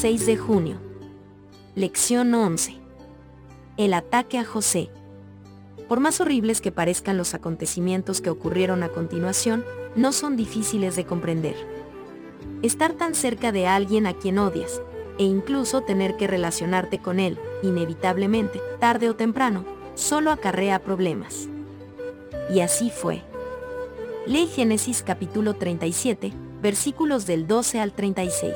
6 de junio. Lección 11. El ataque a José. Por más horribles que parezcan los acontecimientos que ocurrieron a continuación, no son difíciles de comprender. Estar tan cerca de alguien a quien odias, e incluso tener que relacionarte con él, inevitablemente, tarde o temprano, solo acarrea problemas. Y así fue. Lee Génesis capítulo 37, versículos del 12 al 36.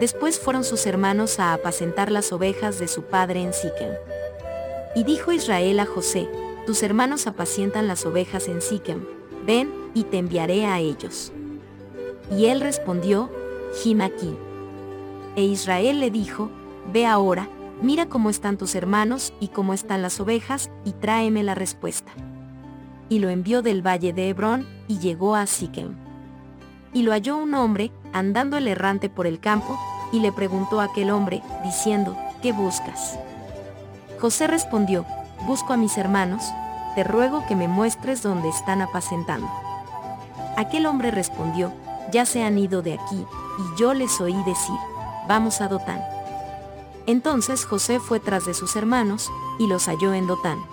Después fueron sus hermanos a apacentar las ovejas de su padre en Siquem. Y dijo Israel a José, tus hermanos apacientan las ovejas en Siquem, ven, y te enviaré a ellos. Y él respondió, Jim aquí. E Israel le dijo, ve ahora, mira cómo están tus hermanos y cómo están las ovejas, y tráeme la respuesta. Y lo envió del valle de Hebrón, y llegó a Siquem. Y lo halló un hombre, andando el errante por el campo, y le preguntó a aquel hombre, diciendo, ¿qué buscas? José respondió, busco a mis hermanos, te ruego que me muestres dónde están apacentando. Aquel hombre respondió, ya se han ido de aquí, y yo les oí decir, vamos a Dotán. Entonces José fue tras de sus hermanos, y los halló en Dotán.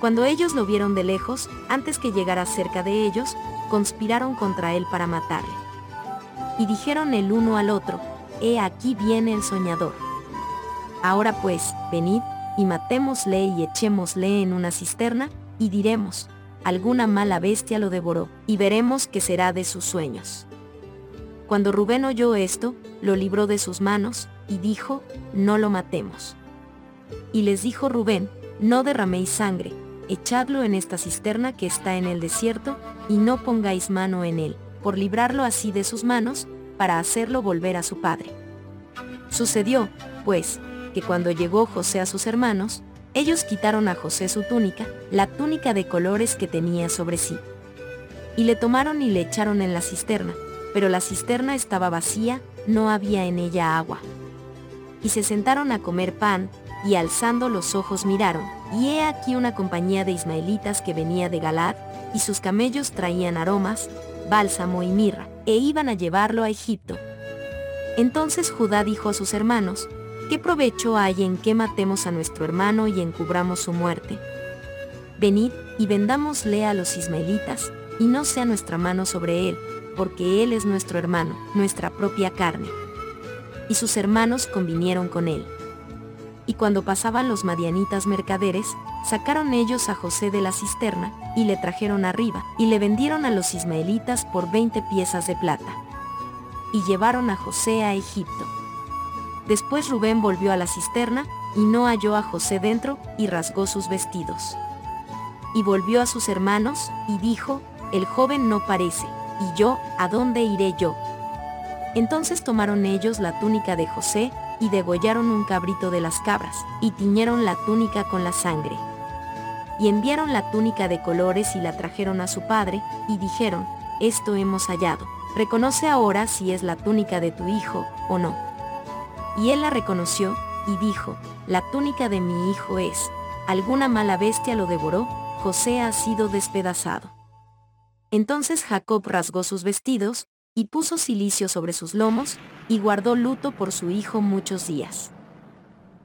Cuando ellos lo vieron de lejos, antes que llegara cerca de ellos, conspiraron contra él para matarle. Y dijeron el uno al otro, He aquí viene el soñador. Ahora pues, venid, y matémosle y echémosle en una cisterna, y diremos, alguna mala bestia lo devoró, y veremos qué será de sus sueños. Cuando Rubén oyó esto, lo libró de sus manos, y dijo, no lo matemos. Y les dijo Rubén, no derraméis sangre, echadlo en esta cisterna que está en el desierto, y no pongáis mano en él, por librarlo así de sus manos, para hacerlo volver a su padre. Sucedió, pues, que cuando llegó José a sus hermanos, ellos quitaron a José su túnica, la túnica de colores que tenía sobre sí. Y le tomaron y le echaron en la cisterna, pero la cisterna estaba vacía, no había en ella agua. Y se sentaron a comer pan, y alzando los ojos miraron, y he aquí una compañía de ismaelitas que venía de Galad, y sus camellos traían aromas, bálsamo y mirra, e iban a llevarlo a Egipto. Entonces Judá dijo a sus hermanos, ¿qué provecho hay en que matemos a nuestro hermano y encubramos su muerte? Venid y vendámosle a los ismaelitas, y no sea nuestra mano sobre él, porque él es nuestro hermano, nuestra propia carne. Y sus hermanos convinieron con él. Y cuando pasaban los madianitas mercaderes, sacaron ellos a José de la cisterna, y le trajeron arriba, y le vendieron a los ismaelitas por veinte piezas de plata. Y llevaron a José a Egipto. Después Rubén volvió a la cisterna, y no halló a José dentro, y rasgó sus vestidos. Y volvió a sus hermanos, y dijo, el joven no parece, y yo, ¿a dónde iré yo? Entonces tomaron ellos la túnica de José, y degollaron un cabrito de las cabras, y tiñeron la túnica con la sangre. Y enviaron la túnica de colores y la trajeron a su padre, y dijeron, esto hemos hallado, reconoce ahora si es la túnica de tu hijo, o no. Y él la reconoció, y dijo, la túnica de mi hijo es, alguna mala bestia lo devoró, José ha sido despedazado. Entonces Jacob rasgó sus vestidos, y puso cilicio sobre sus lomos, y guardó luto por su hijo muchos días.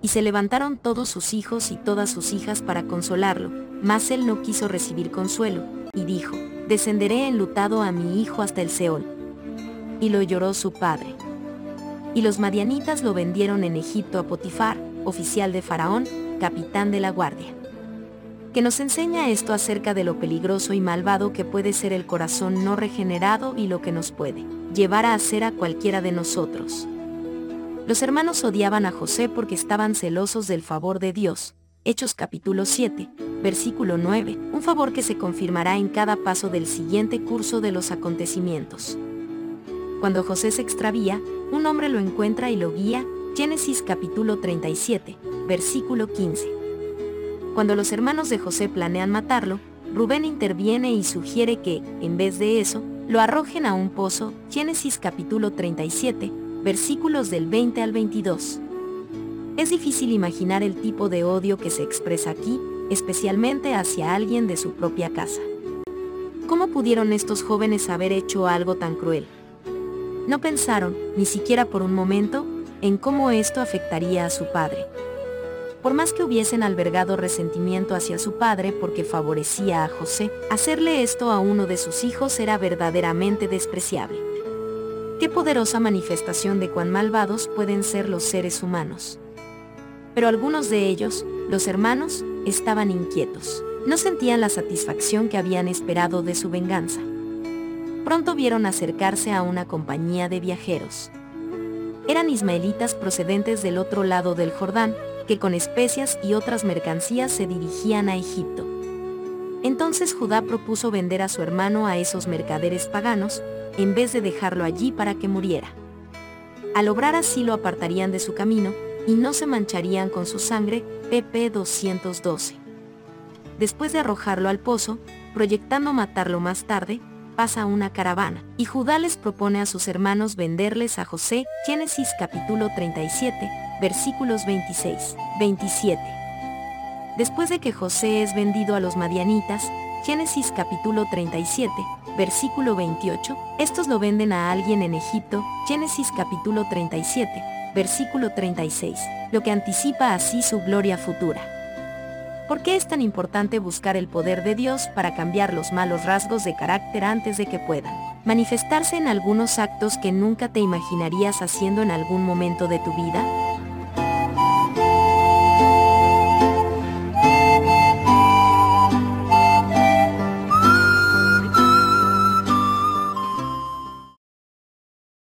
Y se levantaron todos sus hijos y todas sus hijas para consolarlo, mas él no quiso recibir consuelo, y dijo, descenderé enlutado a mi hijo hasta el Seol. Y lo lloró su padre. Y los madianitas lo vendieron en Egipto a Potifar, oficial de Faraón, capitán de la guardia que nos enseña esto acerca de lo peligroso y malvado que puede ser el corazón no regenerado y lo que nos puede llevar a hacer a cualquiera de nosotros. Los hermanos odiaban a José porque estaban celosos del favor de Dios. Hechos capítulo 7, versículo 9, un favor que se confirmará en cada paso del siguiente curso de los acontecimientos. Cuando José se extravía, un hombre lo encuentra y lo guía, Génesis capítulo 37, versículo 15. Cuando los hermanos de José planean matarlo, Rubén interviene y sugiere que, en vez de eso, lo arrojen a un pozo, Génesis capítulo 37, versículos del 20 al 22. Es difícil imaginar el tipo de odio que se expresa aquí, especialmente hacia alguien de su propia casa. ¿Cómo pudieron estos jóvenes haber hecho algo tan cruel? No pensaron, ni siquiera por un momento, en cómo esto afectaría a su padre. Por más que hubiesen albergado resentimiento hacia su padre porque favorecía a José, hacerle esto a uno de sus hijos era verdaderamente despreciable. Qué poderosa manifestación de cuán malvados pueden ser los seres humanos. Pero algunos de ellos, los hermanos, estaban inquietos. No sentían la satisfacción que habían esperado de su venganza. Pronto vieron acercarse a una compañía de viajeros. Eran ismaelitas procedentes del otro lado del Jordán, que con especias y otras mercancías se dirigían a Egipto. Entonces Judá propuso vender a su hermano a esos mercaderes paganos, en vez de dejarlo allí para que muriera. Al obrar así lo apartarían de su camino, y no se mancharían con su sangre, pp 212. Después de arrojarlo al pozo, proyectando matarlo más tarde, pasa una caravana, y Judá les propone a sus hermanos venderles a José, Génesis capítulo 37, versículos 26, 27. Después de que José es vendido a los madianitas, Génesis capítulo 37, versículo 28, estos lo venden a alguien en Egipto, Génesis capítulo 37, versículo 36, lo que anticipa así su gloria futura. ¿Por qué es tan importante buscar el poder de Dios para cambiar los malos rasgos de carácter antes de que puedan manifestarse en algunos actos que nunca te imaginarías haciendo en algún momento de tu vida?